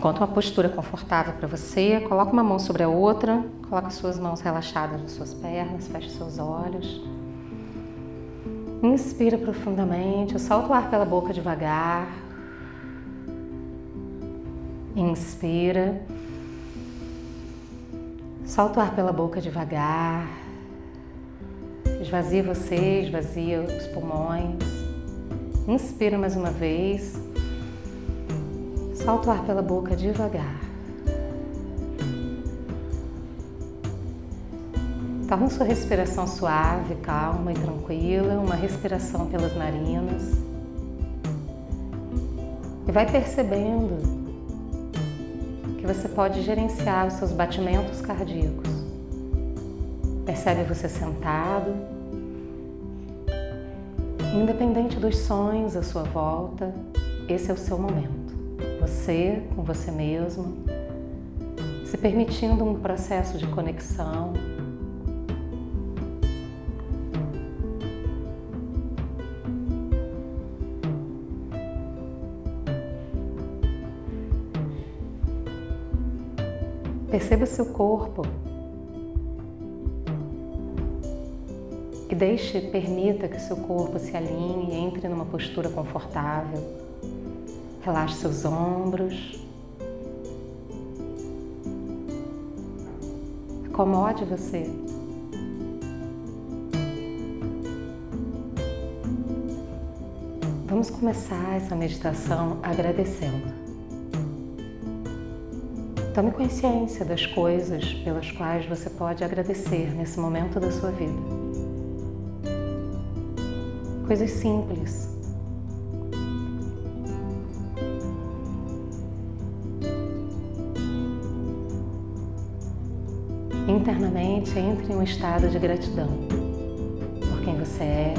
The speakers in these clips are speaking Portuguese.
Encontre uma postura confortável para você, coloque uma mão sobre a outra, coloque suas mãos relaxadas nas suas pernas, feche seus olhos. Inspira profundamente, solta o ar pela boca devagar. Inspira. Solta o ar pela boca devagar. Esvazia você, esvazia os pulmões. Inspira mais uma vez. Solta o ar pela boca devagar. Torna sua respiração suave, calma e tranquila, uma respiração pelas narinas. E vai percebendo que você pode gerenciar os seus batimentos cardíacos. Percebe você sentado, independente dos sonhos à sua volta, esse é o seu momento. Você com você mesmo, se permitindo um processo de conexão. Perceba seu corpo e deixe, permita que seu corpo se alinhe, entre numa postura confortável. Relaxe seus ombros. Acomode você. Vamos começar essa meditação agradecendo. Tome consciência das coisas pelas quais você pode agradecer nesse momento da sua vida. Coisas simples. Entre em um estado de gratidão por quem você é,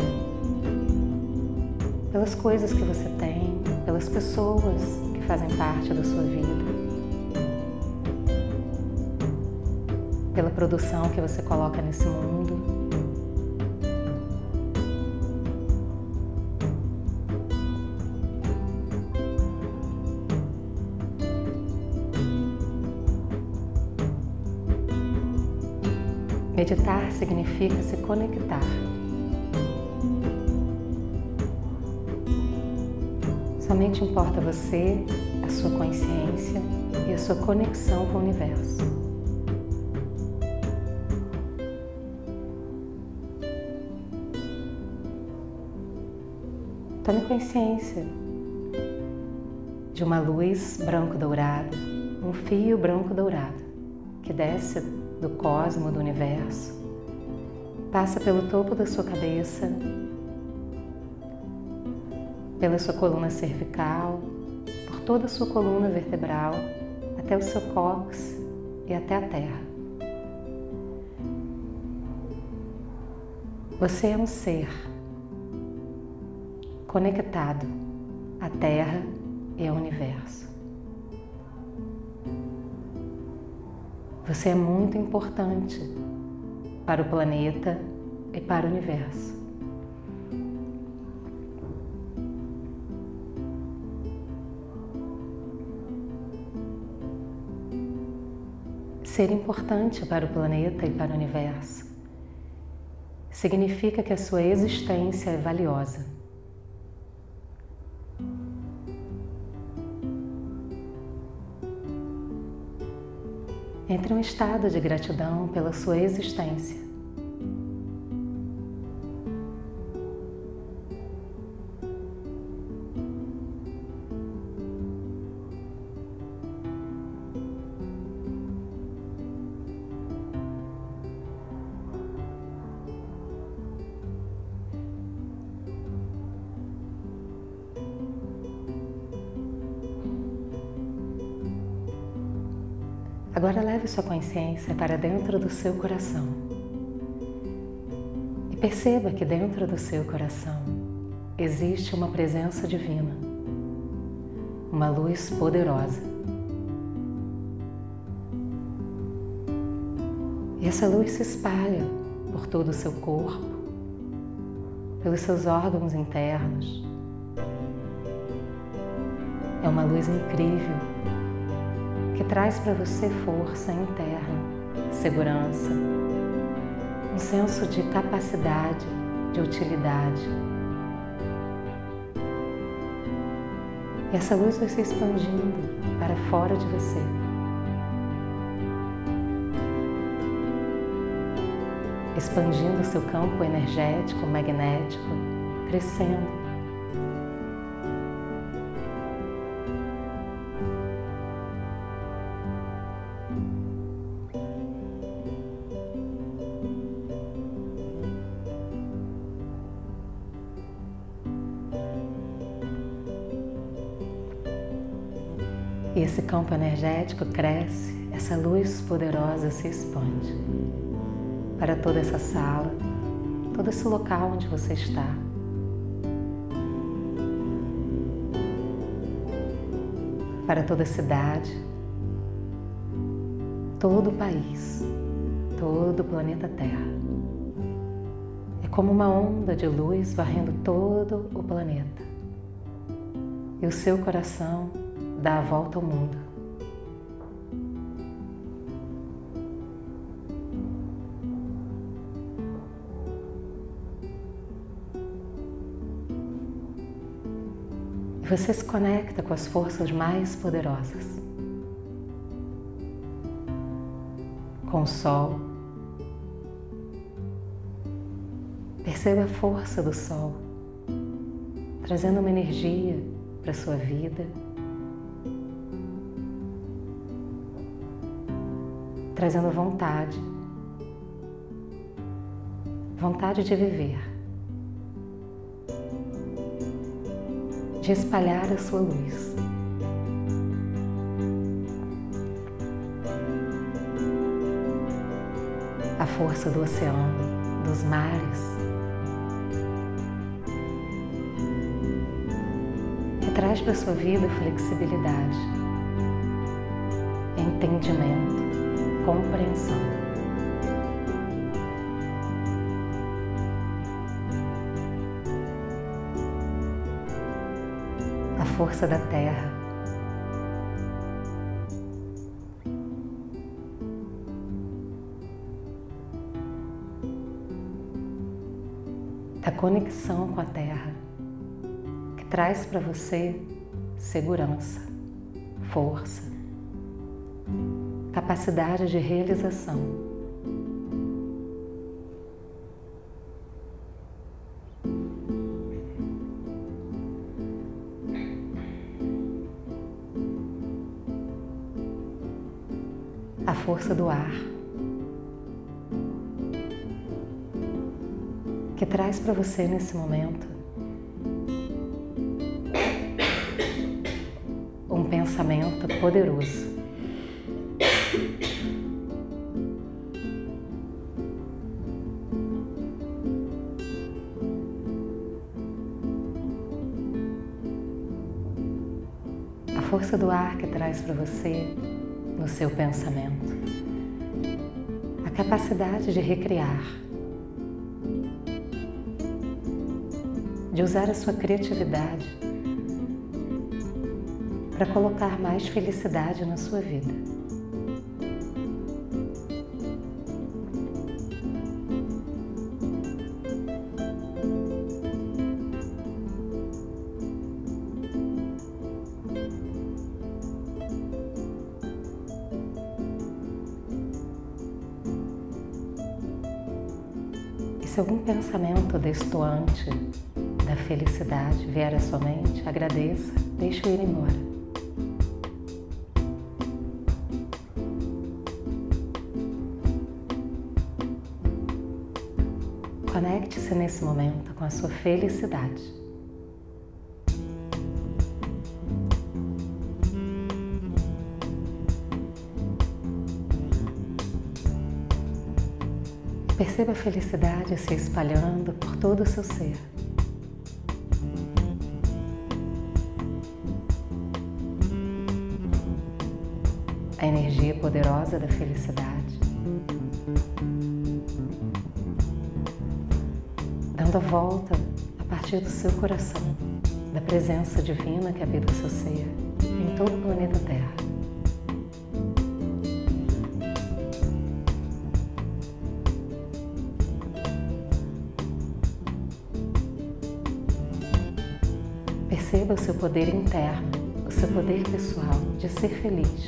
pelas coisas que você tem, pelas pessoas que fazem parte da sua vida. pela produção que você coloca nesse mundo. Meditar significa se conectar. Somente importa você, a sua consciência e a sua conexão com o universo. Tome consciência de uma luz branco-dourada, um fio branco-dourado que desce do cosmo, do universo, passa pelo topo da sua cabeça, pela sua coluna cervical, por toda a sua coluna vertebral, até o seu cóccix e até a terra. Você é um ser conectado à Terra e ao universo. Você é muito importante para o planeta e para o universo. Ser importante para o planeta e para o universo significa que a sua existência é valiosa. Entre um estado de gratidão pela sua existência Agora leve sua consciência para dentro do seu coração e perceba que dentro do seu coração existe uma presença divina, uma luz poderosa. E essa luz se espalha por todo o seu corpo, pelos seus órgãos internos. É uma luz incrível traz para você força interna, segurança, um senso de capacidade, de utilidade. E essa luz vai se expandindo para fora de você. Expandindo seu campo energético, magnético, crescendo esse campo energético cresce, essa luz poderosa se expande para toda essa sala, todo esse local onde você está. Para toda a cidade, todo o país, todo o planeta Terra. É como uma onda de luz varrendo todo o planeta. E o seu coração dá a volta ao mundo. Você se conecta com as forças mais poderosas. Com o sol. Perceba a força do sol, trazendo uma energia para a sua vida trazendo vontade, vontade de viver, de espalhar a sua luz. A força do oceano, dos mares, traz para sua vida flexibilidade, entendimento, compreensão. A força da terra. Da conexão com a terra, que traz para você segurança, força, capacidade de realização. A força do ar, que traz para você nesse momento um pensamento poderoso. Força do ar que traz para você no seu pensamento. A capacidade de recriar, de usar a sua criatividade para colocar mais felicidade na sua vida. Pensamento destoante da felicidade vier à sua mente, agradeça, deixe-o ir embora. Conecte-se nesse momento com a sua felicidade. Perceba a felicidade se espalhando por todo o seu ser. A energia poderosa da felicidade. Dando a volta a partir do seu coração, da presença divina que habita o seu ser em todo o planeta Terra. Seu poder interno, o seu poder pessoal de ser feliz.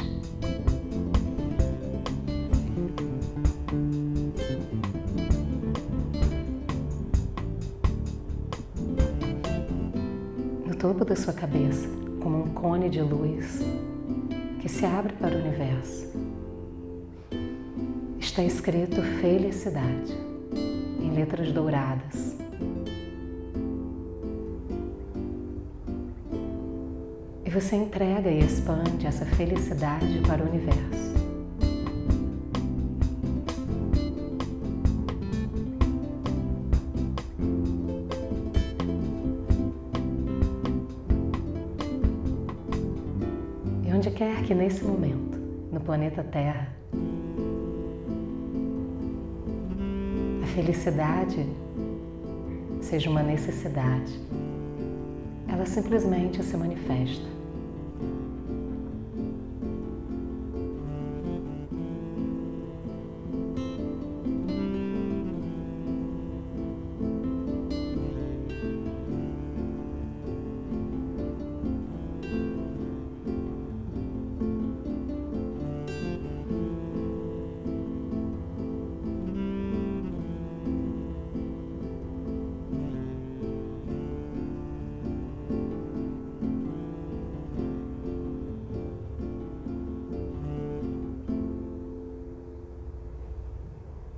No topo da sua cabeça, como um cone de luz que se abre para o universo, está escrito felicidade em letras douradas. Você entrega e expande essa felicidade para o universo. E onde quer que nesse momento, no planeta Terra, a felicidade seja uma necessidade, ela simplesmente se manifesta.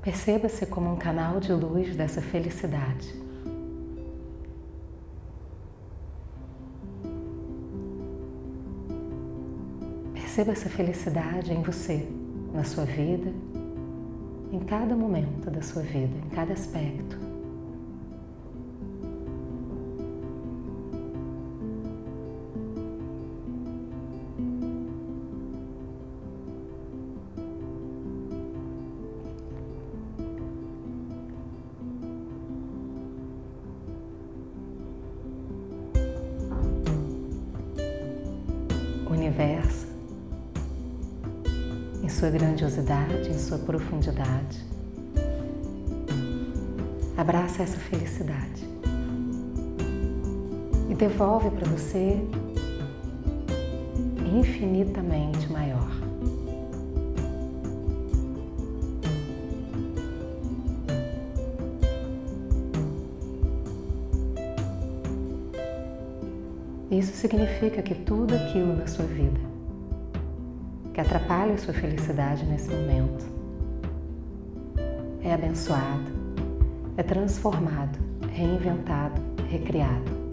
Perceba-se como um canal de luz dessa felicidade. Perceba essa felicidade em você, na sua vida, em cada momento da sua vida, em cada aspecto. Universo, em sua grandiosidade, em sua profundidade. Abraça essa felicidade e devolve para você infinitamente Isso significa que tudo aquilo na sua vida que atrapalha a sua felicidade nesse momento é abençoado, é transformado, reinventado, recriado.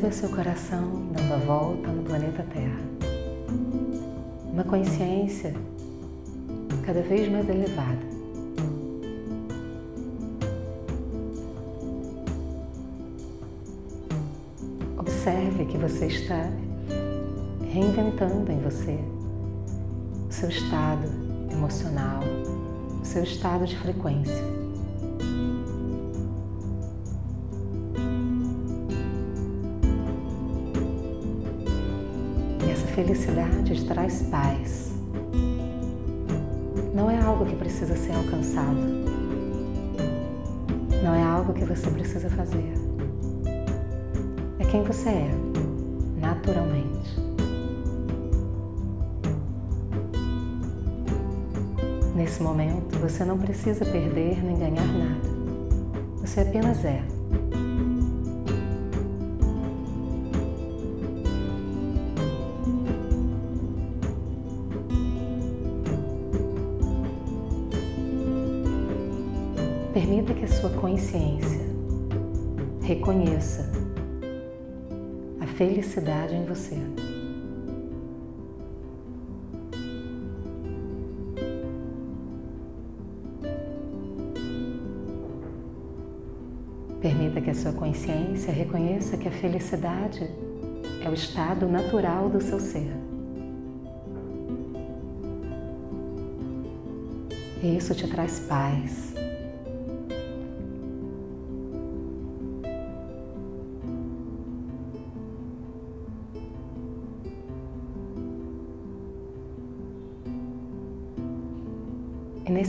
Perceba seu coração dando a volta no planeta Terra. Uma consciência cada vez mais elevada. Observe que você está reinventando em você o seu estado emocional, o seu estado de frequência. Felicidade traz paz. Não é algo que precisa ser alcançado. Não é algo que você precisa fazer. É quem você é, naturalmente. Nesse momento, você não precisa perder nem ganhar nada. Você apenas é. Reconheça a felicidade em você. Permita que a sua consciência reconheça que a felicidade é o estado natural do seu ser. E isso te traz paz.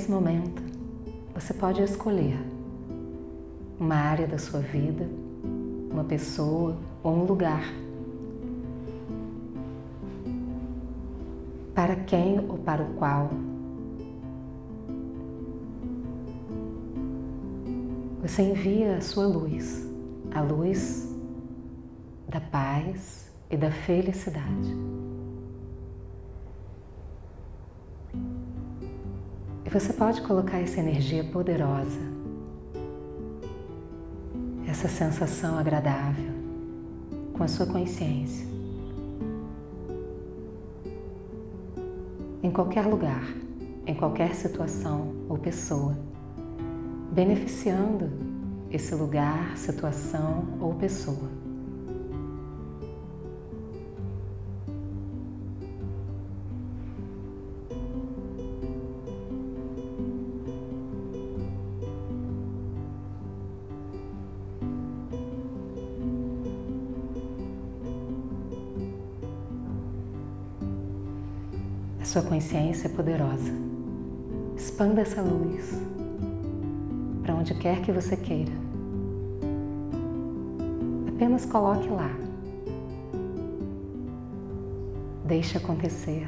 Nesse momento, você pode escolher uma área da sua vida, uma pessoa ou um lugar. Para quem ou para o qual você envia a sua luz, a luz da paz e da felicidade. Você pode colocar essa energia poderosa, essa sensação agradável com a sua consciência em qualquer lugar, em qualquer situação ou pessoa, beneficiando esse lugar, situação ou pessoa. Sua consciência é poderosa. Expanda essa luz para onde quer que você queira. Apenas coloque lá. Deixe acontecer.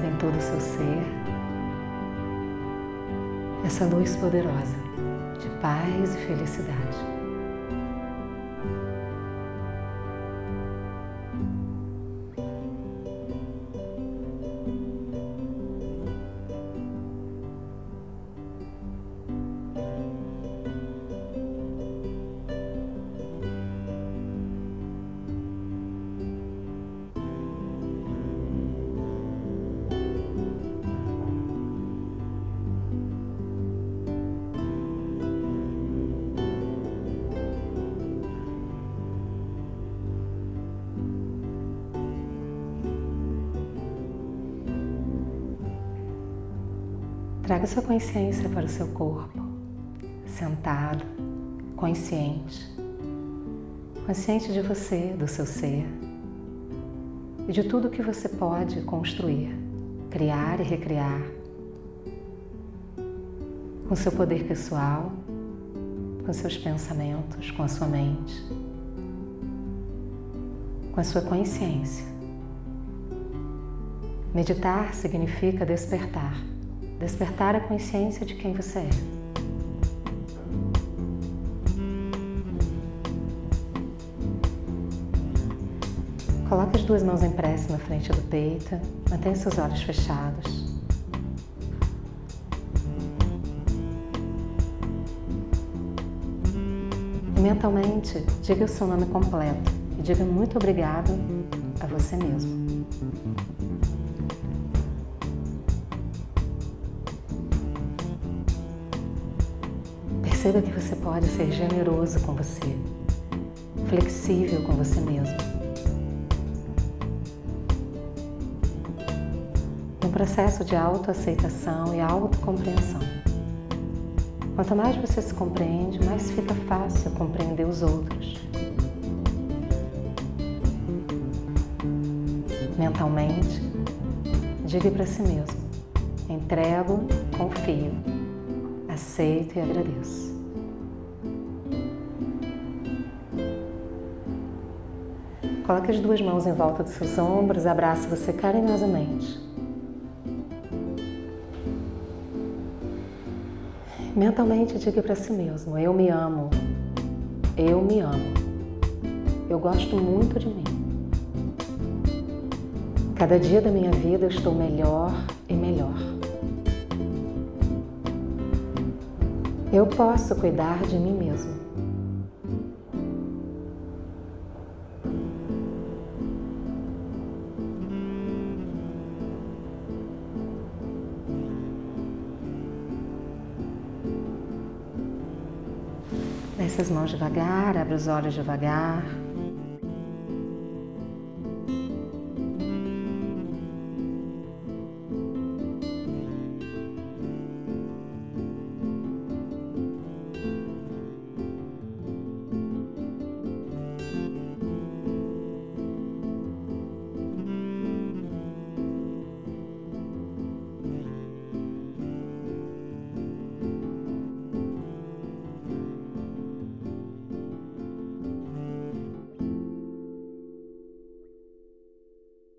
Perceba em todo o seu ser essa luz poderosa de paz e felicidade. Traga sua consciência para o seu corpo, sentado, consciente, consciente de você, do seu ser. E de tudo que você pode construir, criar e recriar. Com seu poder pessoal, com seus pensamentos, com a sua mente, com a sua consciência. Meditar significa despertar despertar a consciência de quem você é. Coloque as duas mãos em prece na frente do peito, mantenha seus olhos fechados. E mentalmente, diga o seu nome completo e diga muito obrigado a você mesmo. Perceba que você pode ser generoso com você, flexível com você mesmo. No processo de autoaceitação e autocompreensão. Quanto mais você se compreende, mais fica fácil compreender os outros. Mentalmente, diga para si mesmo: entrego, confio, aceito e agradeço. Coloque as duas mãos em volta dos seus ombros, abrace você carinhosamente. Mentalmente diga para si mesmo: eu me amo. Eu me amo. Eu gosto muito de mim. Cada dia da minha vida eu estou melhor e melhor. Eu posso cuidar de mim mesmo. Desce as mãos devagar, abre os olhos devagar.